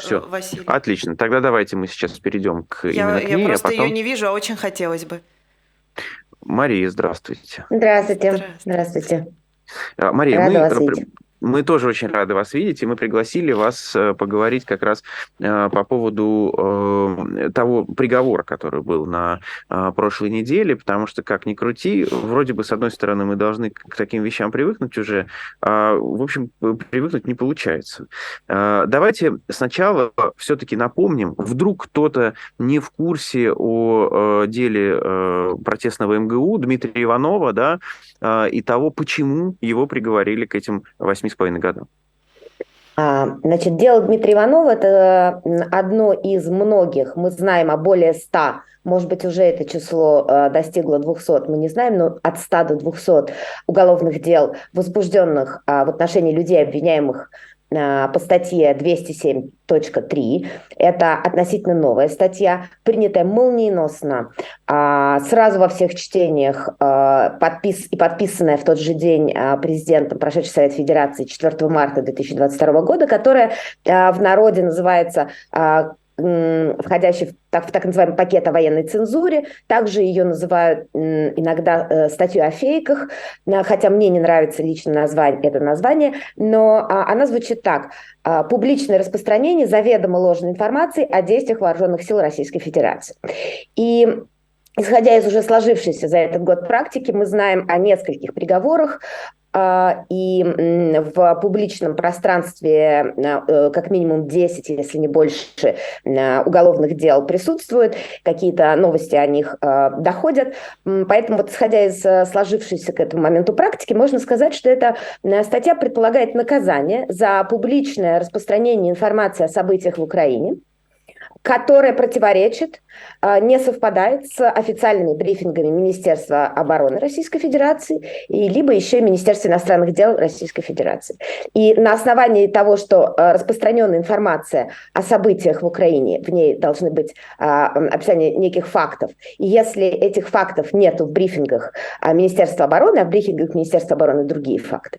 Все, Василий. отлично. Тогда давайте мы сейчас перейдем к я, именно к ней. Я просто а потом... ее не вижу, а очень хотелось бы. Мария, здравствуйте. Здравствуйте. Здравствуйте. А, Мария, Рада мы вас видеть. Мы тоже очень рады вас видеть, и мы пригласили вас э, поговорить как раз э, по поводу э, того приговора, который был на прошлой неделе, потому что, как ни крути, вроде бы, с одной стороны, мы должны к таким вещам привыкнуть уже, а, в общем, привыкнуть не получается. Давайте сначала все-таки напомним, вдруг кто-то не в курсе о деле протестного МГУ Дмитрия Иванова, да, и того, почему его приговорили к этим восьми восьми с половиной годам? А, значит, дело Дмитрия Иванова – это одно из многих, мы знаем о более ста, может быть, уже это число э, достигло 200, мы не знаем, но от 100 до 200 уголовных дел, возбужденных а, в отношении людей, обвиняемых а, по статье 207.3. Это относительно новая статья, принятая молниеносно, а, сразу во всех чтениях а, подпис, и подписанная в тот же день президентом, прошедший Совет Федерации 4 марта 2022 года, которая в народе называется входящий в так, в так называемый пакет о военной цензуре. Также ее называют иногда э, статью о фейках, хотя мне не нравится лично название, это название, но а, она звучит так. А, Публичное распространение заведомо ложной информации о действиях вооруженных сил Российской Федерации. И Исходя из уже сложившейся за этот год практики, мы знаем о нескольких приговорах и в публичном пространстве э, как минимум 10, если не больше, уголовных дел присутствуют, какие-то новости о них а, доходят. Поэтому, вот, исходя из э, сложившейся к этому моменту практики, можно сказать, что эта статья предполагает наказание за публичное распространение информации о событиях в Украине, которая противоречит, а, не совпадает с официальными брифингами Министерства обороны Российской Федерации и либо еще Министерства иностранных дел Российской Федерации. И на основании того, что а, распространенная информация о событиях в Украине, в ней должны быть а, описание неких фактов, и если этих фактов нет в брифингах Министерства обороны, а в брифингах Министерства обороны другие факты,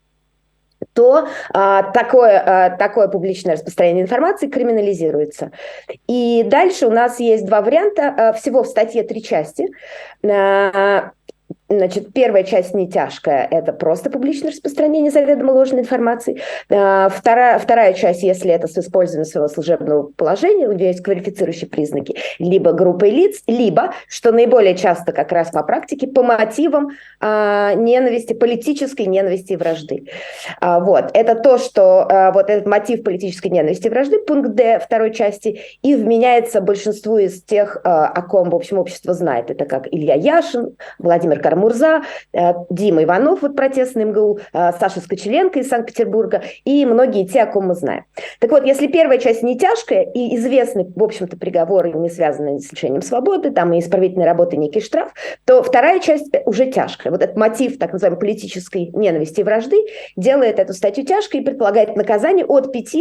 то а, такое, а, такое публичное распространение информации криминализируется. И дальше у нас есть два варианта. А, всего в статье три части. А, Значит, первая часть не тяжкая, это просто публичное распространение заведомо ложной информации. А, вторая, вторая часть, если это с использованием своего служебного положения, у нее есть квалифицирующие признаки, либо группой лиц, либо, что наиболее часто как раз по практике, по мотивам а, ненависти, политической ненависти и вражды. А, вот, это то, что а, вот этот мотив политической ненависти и вражды, пункт Д второй части, и вменяется большинству из тех, а, о ком, в общем, общество знает. Это как Илья Яшин, Владимир Карамурза, Мурза, э, Дима Иванов, вот протестный МГУ, э, Саша Скочеленко из Санкт-Петербурга и многие те, о ком мы знаем. Так вот, если первая часть не тяжкая и известны, в общем-то, приговоры, не связанные с лишением свободы, там и исправительной работы некий штраф, то вторая часть уже тяжкая. Вот этот мотив так называемой политической ненависти и вражды делает эту статью тяжкой и предполагает наказание от 5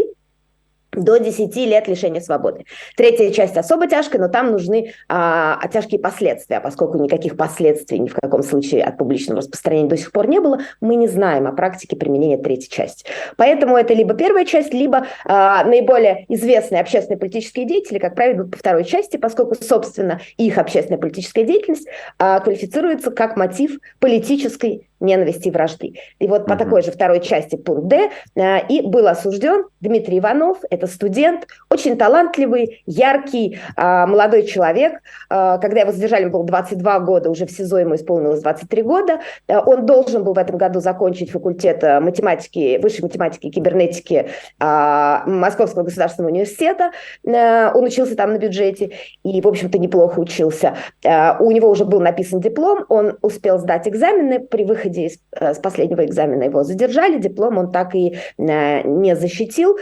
до 10 лет лишения свободы. Третья часть особо тяжкая, но там нужны а, тяжкие последствия, поскольку никаких последствий ни в каком случае от публичного распространения до сих пор не было, мы не знаем о практике применения третьей части. Поэтому это либо первая часть, либо а, наиболее известные общественные политические деятели, как правило, по второй части, поскольку, собственно, их общественная политическая деятельность а, квалифицируется как мотив политической ненависти и вражды. И вот угу. по такой же второй части пункт Д э, и был осужден Дмитрий Иванов, это студент, очень талантливый, яркий э, молодой человек. Э, когда его задержали, он был 22 года, уже в СИЗО ему исполнилось 23 года. Э, он должен был в этом году закончить факультет э, математики, высшей математики и кибернетики э, Московского государственного университета. Он учился там на бюджете и, в общем-то, неплохо учился. У него уже был написан диплом, он успел сдать экзамены при выходе выходе из, э, с последнего экзамена его задержали, диплом он так и э, не защитил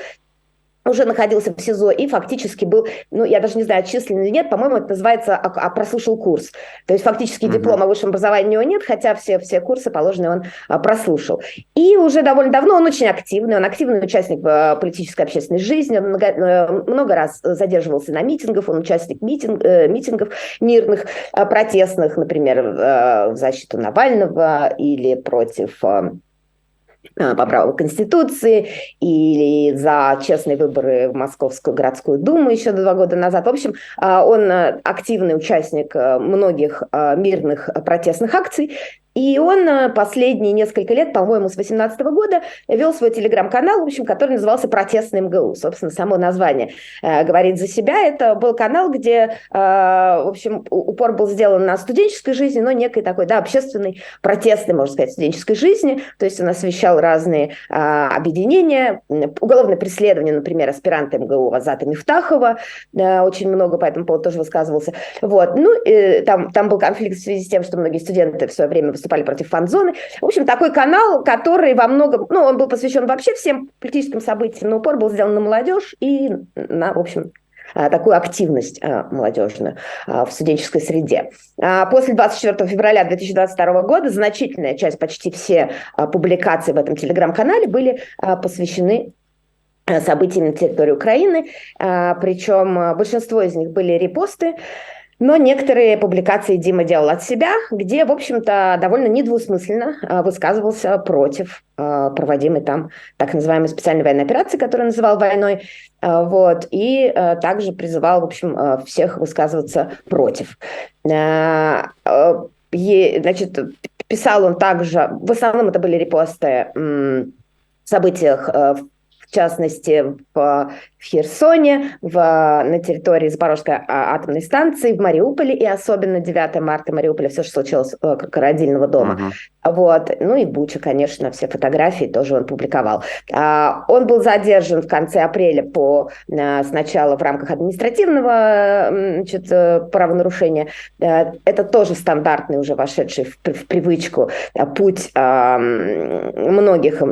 уже находился в СИЗО и фактически был, ну, я даже не знаю, отчислен или нет, по-моему, это называется, а, а прослушал курс. То есть фактически uh-huh. диплома о высшем образовании у него нет, хотя все, все курсы положенные он а, прослушал. И уже довольно давно он очень активный, он активный участник а, политической общественной жизни, он много, а, много раз задерживался на митингах, он участник митинг, э, митингов мирных, а, протестных, например, а, в защиту Навального или против... А, Э, по праву Конституции или за честные выборы в Московскую городскую думу еще два года назад. В общем, э, он э, активный участник многих мирных протестных акций, и он э, последние несколько лет, по-моему, с 2018 года, вел свой телеграм-канал, в общем, который назывался «Протестный МГУ». Собственно, само название э, говорит за себя. Это был канал, где, э, в общем, упор был сделан на студенческой жизни, но некой такой, да, общественной, протестной, можно сказать, студенческой жизни. То есть он освещал разные э, объединения, уголовное преследование, например, аспиранта МГУ Азата Мифтахова, э, очень много по этому поводу тоже высказывался. Вот. Ну, э, там, там был конфликт в связи с тем, что многие студенты в свое время выступали против фан-зоны. В общем, такой канал, который во многом, ну, он был посвящен вообще всем политическим событиям, но упор был сделан на молодежь и на, в общем, а, такую активность а, молодежную а, в студенческой среде. После 24 февраля 2022 года значительная часть, почти все публикации в этом телеграм-канале были посвящены событиям на территории Украины, причем большинство из них были репосты но некоторые публикации Дима делал от себя, где, в общем-то, довольно недвусмысленно а, высказывался против а, проводимой там так называемой специальной военной операции, которую называл войной, а, вот, и также призывал, в общем, всех высказываться против. Значит, писал он также, в основном это были репосты событиях в частности, в, в Херсоне, в, на территории Запорожской а, атомной станции, в Мариуполе, и особенно 9 марта Мариуполя, все, что случилось э, как родильного дома. Uh-huh. Вот. Ну и Буча, конечно, все фотографии тоже он публиковал. А, он был задержан в конце апреля по, а, сначала в рамках административного значит, э, правонарушения. Это тоже стандартный, уже вошедший в, в привычку путь многих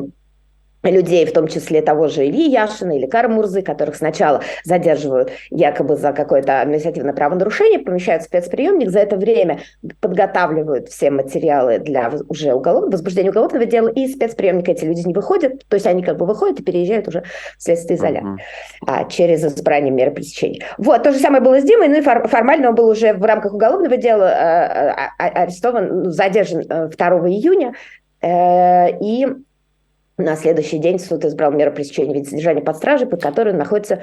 людей, в том числе того же Ильи Яшина или Кара Мурзы, которых сначала задерживают якобы за какое-то административное правонарушение, помещают в спецприемник, за это время подготавливают все материалы для уже уголов... возбуждения уголовного дела, и из спецприемника эти люди не выходят, то есть они как бы выходят и переезжают уже в следственный изолятор uh-huh. а, через избрание меры пресечения. Вот, то же самое было с Димой, ну и фор- формально он был уже в рамках уголовного дела а, а, арестован, ну, задержан 2 э, июня, э, и на следующий день суд избрал меру пресечения в виде содержания под стражей, под которой он находится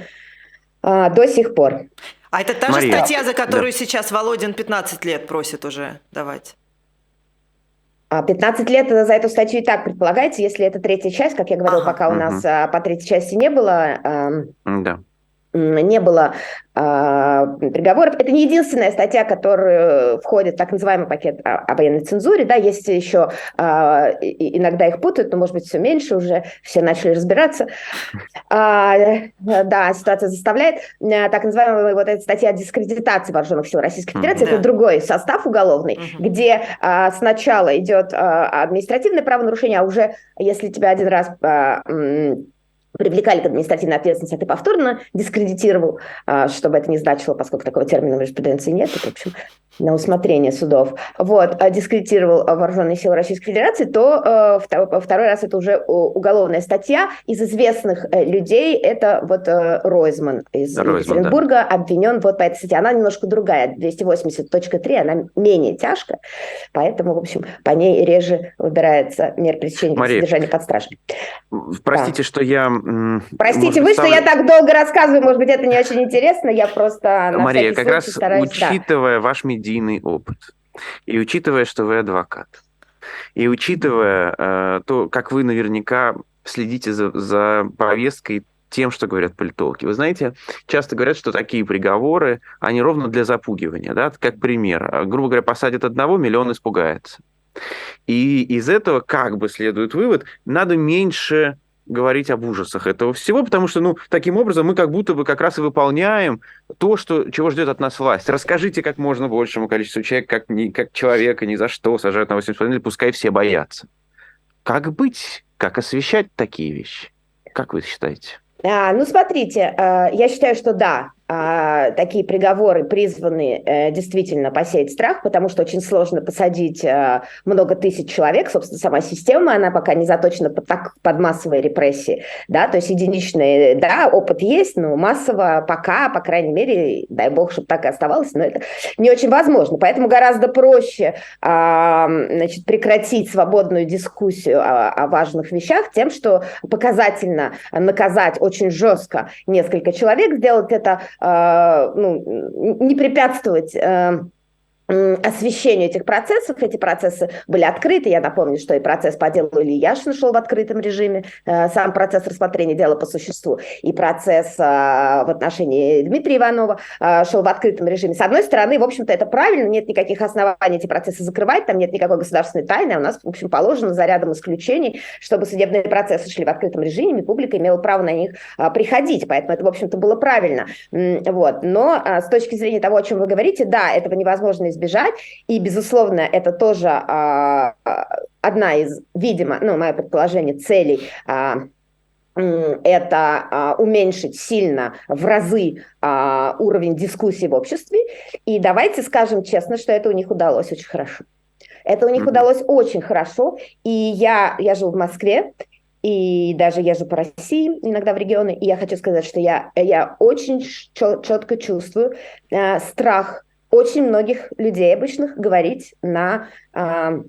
а, до сих пор. А это та Мария. же статья, за которую да. сейчас Володин 15 лет просит уже давать? 15 а, лет за эту статью и так предполагается, если это третья часть, как я говорила, ага, пока у нас угу. по третьей части не было. Да не было э, приговоров. Это не единственная статья, которая входит в так называемый пакет о, о военной цензуре. Да, есть еще, э, иногда их путают, но, может быть, все меньше уже, все начали разбираться. А, да, ситуация заставляет. А, так называемая вот эта статья о дискредитации вооруженных сил Российской Федерации, mm-hmm. это другой состав уголовный, mm-hmm. где а, сначала идет а, административное правонарушение, а уже если тебя один раз... А, привлекали к административной ответственности, а ты повторно дискредитировал, а, чтобы это не значило, поскольку такого термина в юриспруденции нет, это, в общем, на усмотрение судов, вот, а дискредитировал вооруженные силы Российской Федерации, то э, второй раз это уже уголовная статья. Из известных э, людей это вот э, Ройзман из Ройзман, Екатеринбурга да. обвинен вот по этой статье. Она немножко другая, 280.3, она менее тяжкая, поэтому, в общем, по ней реже выбирается мер пресечения Мария, содержания под стражей. Простите, да. что я... Простите, вы, что я так долго рассказываю, может быть, это не очень интересно, я просто Мария, как раз стараюсь, учитывая да. ваш медиа медийный опыт. И учитывая, что вы адвокат, и учитывая э, то, как вы наверняка следите за, за повесткой тем, что говорят политологи. Вы знаете, часто говорят, что такие приговоры, они ровно для запугивания. Да? Как пример. Грубо говоря, посадят одного, миллион испугается. И из этого как бы следует вывод, надо меньше говорить об ужасах этого всего, потому что, ну, таким образом мы как будто бы как раз и выполняем то, что, чего ждет от нас власть. Расскажите как можно большему количеству человек, как, ни, как человека ни за что сажают на 8,5 лет, пускай все боятся. Как быть? Как освещать такие вещи? Как вы считаете? А, ну, смотрите, э, я считаю, что да, такие приговоры призваны э, действительно посеять страх, потому что очень сложно посадить э, много тысяч человек. Собственно, сама система, она пока не заточена под, так, под массовые репрессии. Да? То есть единичные, да, опыт есть, но массово пока, по крайней мере, дай бог, чтобы так и оставалось, но это не очень возможно. Поэтому гораздо проще а, значит, прекратить свободную дискуссию о, о важных вещах тем, что показательно наказать очень жестко несколько человек, сделать это а, ну, не препятствовать э, освещению этих процессов. Эти процессы были открыты. Я напомню, что и процесс по делу Ильи Яшина шел в открытом режиме, э, сам процесс рассмотрения дела по существу, и процесс э, в отношении Дмитрия Иванова э, шел в открытом режиме. С одной стороны, в общем-то, это правильно, нет никаких оснований эти процессы закрывать, там нет никакой государственной тайны, а у нас, в общем, положено за рядом исключений, чтобы судебные процессы шли в открытом режиме, публика имела право на них приходить, поэтому это, в общем-то, было правильно. Вот. Но с точки зрения того, о чем вы говорите, да, этого невозможно избежать. И, безусловно, это тоже а, одна из, видимо, ну, мое предположение, целей а, это а, уменьшить сильно в разы а, уровень дискуссии в обществе. И давайте скажем честно, что это у них удалось очень хорошо. Это у них mm-hmm. удалось очень хорошо. И я, я живу в Москве, и даже езжу по России, иногда в регионы, и я хочу сказать, что я, я очень четко чувствую э, страх очень многих людей обычных говорить на э,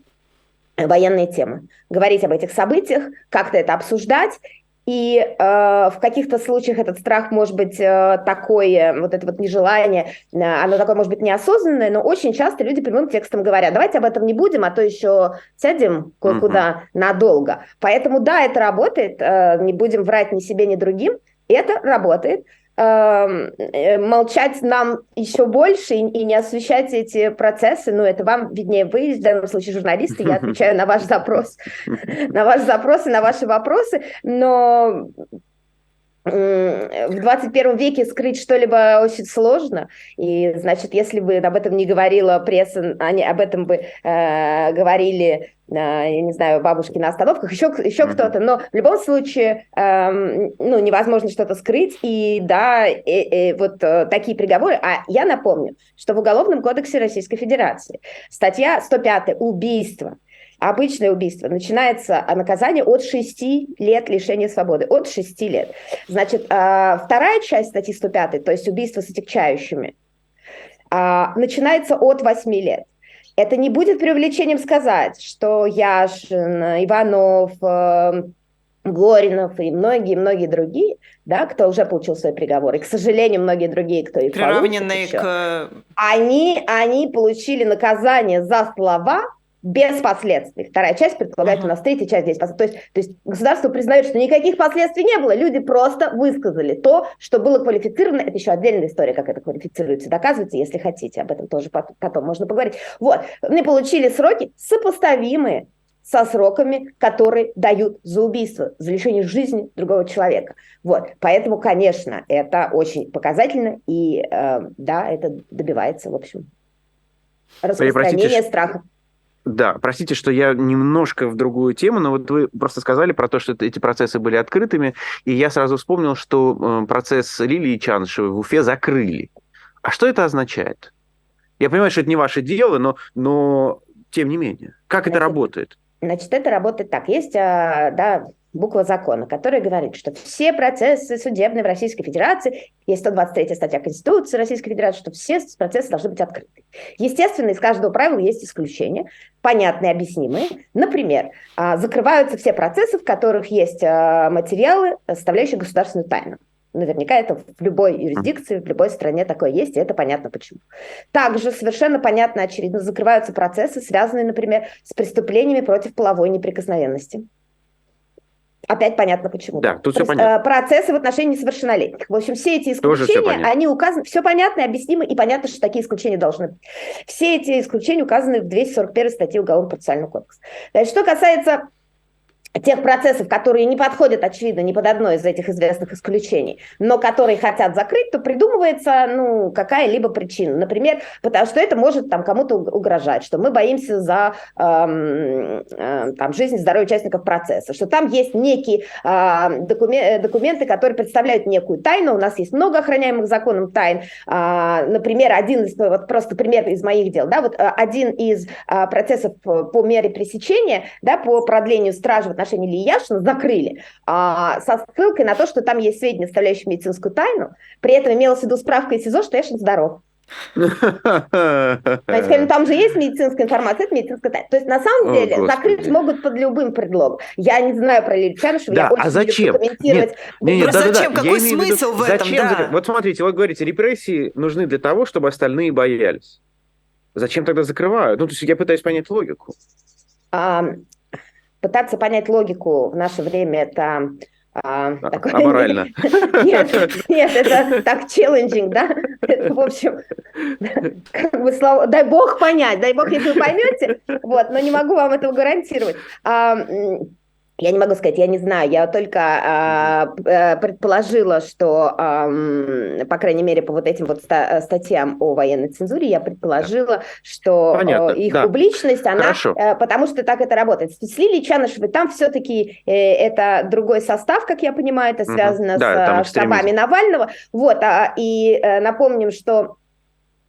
военные темы, говорить об этих событиях, как-то это обсуждать. И э, в каких-то случаях этот страх может быть э, такое, вот это вот нежелание, э, оно такое может быть неосознанное, но очень часто люди прямым текстом говорят, давайте об этом не будем, а то еще сядем кое-куда uh-huh. надолго. Поэтому да, это работает, э, не будем врать ни себе, ни другим, это работает. Эм, э, молчать нам еще больше и, и не освещать эти процессы, ну, это вам виднее вы, в данном случае журналисты, я отвечаю на ваш запрос, на ваш запрос и на ваши вопросы, но в 21 веке скрыть что-либо очень сложно, и, значит, если бы об этом не говорила пресса, они об этом бы э, говорили, э, я не знаю, бабушки на остановках, еще, еще mm-hmm. кто-то, но в любом случае, э, ну, невозможно что-то скрыть, и да, и, и вот э, такие приговоры, а я напомню, что в Уголовном кодексе Российской Федерации статья 105 «Убийство», обычное убийство, начинается наказание от 6 лет лишения свободы. От 6 лет. Значит, а, вторая часть статьи 105, то есть убийство с отягчающими, а, начинается от 8 лет. Это не будет преувеличением сказать, что Яшин, Иванов, э, Горинов и многие-многие другие, да, кто уже получил свой приговор, и, к сожалению, многие другие, кто их Приравненные к... Они, они получили наказание за слова, без последствий. Вторая часть предполагает uh-huh. у нас третья часть здесь. То есть, то есть государство признает, что никаких последствий не было. Люди просто высказали то, что было квалифицировано. Это еще отдельная история, как это квалифицируется, доказывается, если хотите. Об этом тоже потом можно поговорить. Вот. Мы получили сроки сопоставимые со сроками, которые дают за убийство, за лишение жизни другого человека. Вот. Поэтому, конечно, это очень показательно, и э, да, это добивается, в общем, распространения страха. Да, простите, что я немножко в другую тему, но вот вы просто сказали про то, что эти процессы были открытыми, и я сразу вспомнил, что э, процесс Лилии Чаншевой в Уфе закрыли. А что это означает? Я понимаю, что это не ваше дело, но, но тем не менее. Как значит, это работает? Значит, это работает так. Есть, а, да, буква закона, которая говорит, что все процессы судебные в Российской Федерации, есть 123 статья Конституции Российской Федерации, что все процессы должны быть открыты. Естественно, из каждого правила есть исключения, понятные, объяснимые. Например, а, закрываются все процессы, в которых есть а, материалы, составляющие государственную тайну. Наверняка это в любой юрисдикции, в любой стране такое есть, и это понятно почему. Также совершенно понятно, очевидно, закрываются процессы, связанные, например, с преступлениями против половой неприкосновенности Опять понятно почему. Да, тут все понятно. Э, процессы в отношении несовершеннолетних. В общем, все эти исключения, они указаны, все понятно и объяснимо, и понятно, что такие исключения должны быть. Все эти исключения указаны в 241 статье Уголовного процессуального кодекса. Значит, что касается тех процессов, которые не подходят, очевидно, ни под одно из этих известных исключений, но которые хотят закрыть, то придумывается ну, какая-либо причина. Например, потому что это может там, кому-то угрожать, что мы боимся за эм, э, там, жизнь и здоровье участников процесса, что там есть некие э, документы, документы, которые представляют некую тайну. У нас есть много охраняемых законом тайн. Э, например, один из, вот просто пример из моих дел, да, вот э, один из э, процессов по мере пресечения, да, по продлению стражи отношении Ильи Яшина закрыли а, со ссылкой на то, что там есть сведения, составляющие медицинскую тайну. При этом имелась в виду справка из СИЗО, что Яшин здоров. Ну, там же есть медицинская информация, это медицинская тайна. То есть на самом деле О, закрыть могут под любым предлогом. Я не знаю про Лилию Чарышеву, да, я очень а зачем? комментировать. Нет, нет, да, зачем? Да, Какой смысл в этом? Зачем? Да. Вот смотрите, вы говорите, репрессии нужны для того, чтобы остальные боялись. Зачем тогда закрывают? Ну, то есть я пытаюсь понять логику. А, пытаться понять логику в наше время это а, а, такой... Аморально. Нет, нет, это так челленджинг, да? Это, в общем, как бы слово, дай бог понять, дай бог, если вы поймете, вот, но не могу вам этого гарантировать. А, я не могу сказать, я не знаю, я только э, предположила, что, э, по крайней мере, по вот этим вот ста- статьям о военной цензуре, я предположила, что Понятно, их да. публичность, она, э, потому что так это работает. С Лилией Чанышевой там все-таки э, это другой состав, как я понимаю, это связано угу. да, с э, штабами Навального. Вот, а, и э, напомним, что Э,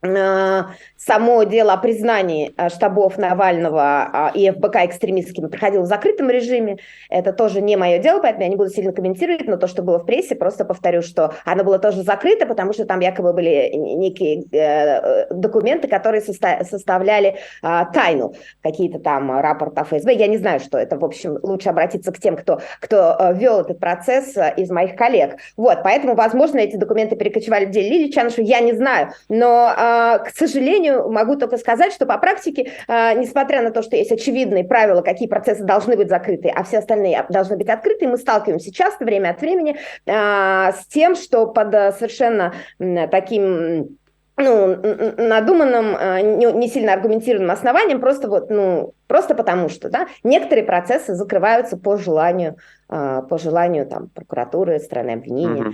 само дело о признании э, штабов Навального э, и ФБК экстремистскими проходило в закрытом режиме. Это тоже не мое дело, поэтому я не буду сильно комментировать, но то, что было в прессе, просто повторю, что оно было тоже закрыто, потому что там якобы были некие документы, которые составляли тайну, какие-то там рапорты ФСБ. Я не знаю, что это. В общем, лучше обратиться к тем, кто, кто вел этот процесс из моих коллег. Вот, поэтому, возможно, эти документы перекочевали в деле Лилии Чаншу, я не знаю, но а, к сожалению, могу только сказать, что по практике, а, несмотря на то, что есть очевидные правила, какие процессы должны быть закрыты, а все остальные должны быть открыты, мы сталкиваемся часто, время от времени, а, с тем, что под совершенно таким ну, надуманным, не, сильно аргументированным основанием, просто вот, ну, просто потому что, да, некоторые процессы закрываются по желанию, по желанию там прокуратуры, страны обвинения. Угу.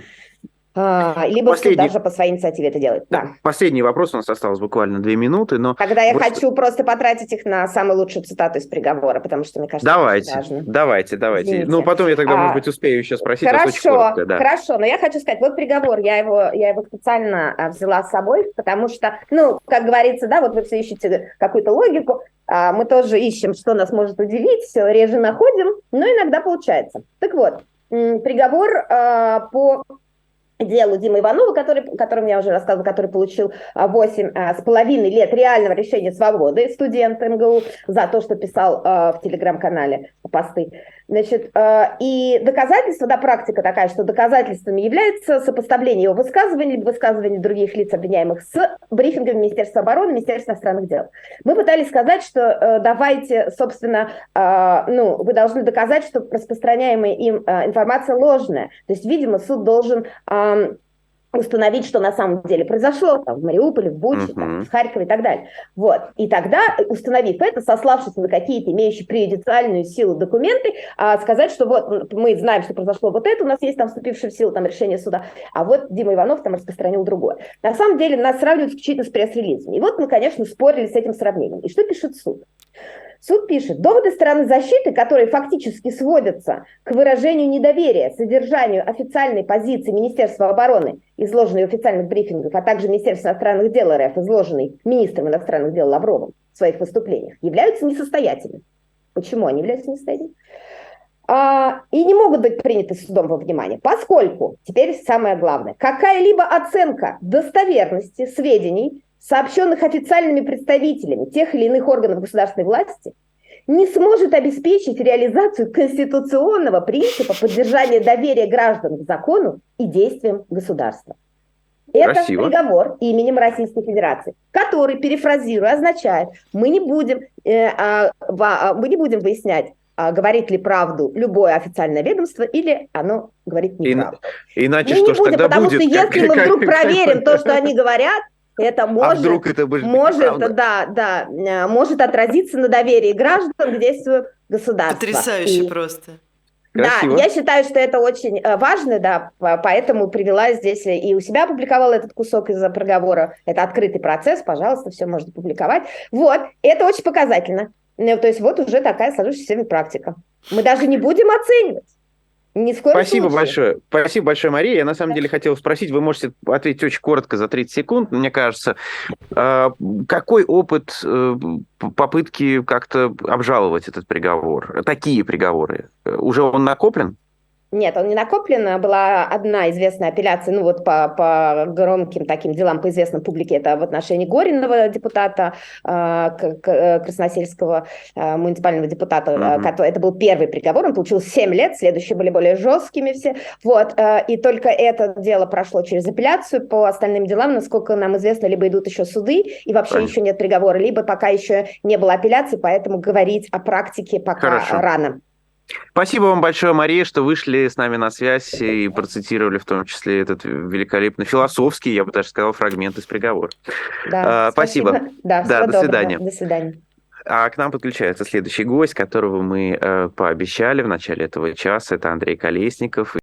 А, либо Последний... даже по своей инициативе это делает. Да. Последний вопрос, у нас осталось буквально две минуты, но... Тогда я вот... хочу просто потратить их на самую лучшую цитату из приговора, потому что, мне кажется, давайте, это важно. Давайте, давайте. Извините. Ну, потом я тогда, а... может быть, успею еще спросить. Хорошо, коротко, да. хорошо, но я хочу сказать, вот приговор, я его, я его специально а, взяла с собой, потому что, ну, как говорится, да, вот вы все ищете какую-то логику, а мы тоже ищем, что нас может удивить, все реже находим, но иногда получается. Так вот, приговор а, по делу Димы Иванова, который, которым я уже рассказывала, который получил 8 а, а, с половиной лет реального решения свободы студент МГУ за то, что писал а, в телеграм-канале посты. Значит, и доказательства, да, практика такая, что доказательствами является сопоставление его высказываний высказываний других лиц обвиняемых с брифингами Министерства обороны, Министерства иностранных дел. Мы пытались сказать, что давайте, собственно, ну, вы должны доказать, что распространяемая им информация ложная. То есть, видимо, суд должен установить, что на самом деле произошло там, в Мариуполе, в Буче, uh-huh. там, в Харькове и так далее. Вот. И тогда, установив это, сославшись на какие-то имеющие преюдициальную силу документы, а, сказать, что вот мы знаем, что произошло вот это, у нас есть там вступившее в силу там, решение суда, а вот Дима Иванов там распространил другое. На самом деле нас сравнивают исключительно с пресс-релизами. И вот мы, конечно, спорили с этим сравнением. И что пишет суд? Суд пишет, доводы стороны защиты, которые фактически сводятся к выражению недоверия содержанию официальной позиции Министерства обороны, изложенной в официальных брифингах, а также Министерства иностранных дел РФ, изложенной министром иностранных дел Лавровым в своих выступлениях, являются несостоятельными. Почему они являются несостоятельными? А, и не могут быть приняты судом во внимание, поскольку, теперь самое главное, какая-либо оценка достоверности сведений сообщенных официальными представителями тех или иных органов государственной власти, не сможет обеспечить реализацию конституционного принципа поддержания доверия граждан к закону и действиям государства. Это Красиво. приговор именем Российской Федерации, который, перефразируя, означает, мы не будем, э, а, а, мы не будем выяснять, а, говорит ли правду любое официальное ведомство или оно говорит неправду. И, иначе мы что ж тогда потому будет? Потому что если как, мы вдруг как, проверим то, что они говорят, это может, а вдруг это может, да, да, э, может отразиться на доверии граждан к действию государства. Потрясающе И- просто. Красиво. Да, я считаю, что это очень э, важно, да, по- поэтому привела здесь э, и у себя опубликовала этот кусок из-за проговора. Это открытый процесс, пожалуйста, все можно публиковать. Вот, это очень показательно. Ну, То есть вот уже такая сложившаяся практика. Мы даже не будем оценивать. Ни в коем Спасибо случае. большое. Спасибо большое, Мария. Я на самом Да. деле хотел спросить, вы можете ответить очень коротко за 30 секунд, мне кажется. А, Какой опыт э, попытки как-то обжаловать этот приговор? Такие приговоры? Э, Уже он накоплен? Нет, он не накоплен. Была одна известная апелляция, ну вот по, по громким таким делам, по известной публике, это в отношении Горинова депутата, э, к- э, красносельского э, муниципального депутата. кото- Это был первый приговор, он получил 7 лет, следующие были более жесткими все. Вот, и только это дело прошло через апелляцию. По остальным делам, насколько нам известно, либо идут еще суды, и вообще Понятно. еще нет приговора, либо пока еще не было апелляции, поэтому говорить о практике пока Хорошо. рано. Спасибо вам большое, Мария, что вышли с нами на связь и процитировали в том числе этот великолепный философский, я бы даже сказал, фрагмент из приговора. Да, А, спасибо. Да, Да, всего до доброго. свидания. До свидания. А к нам подключается следующий гость, которого мы э, пообещали в начале этого часа. Это Андрей Колесников.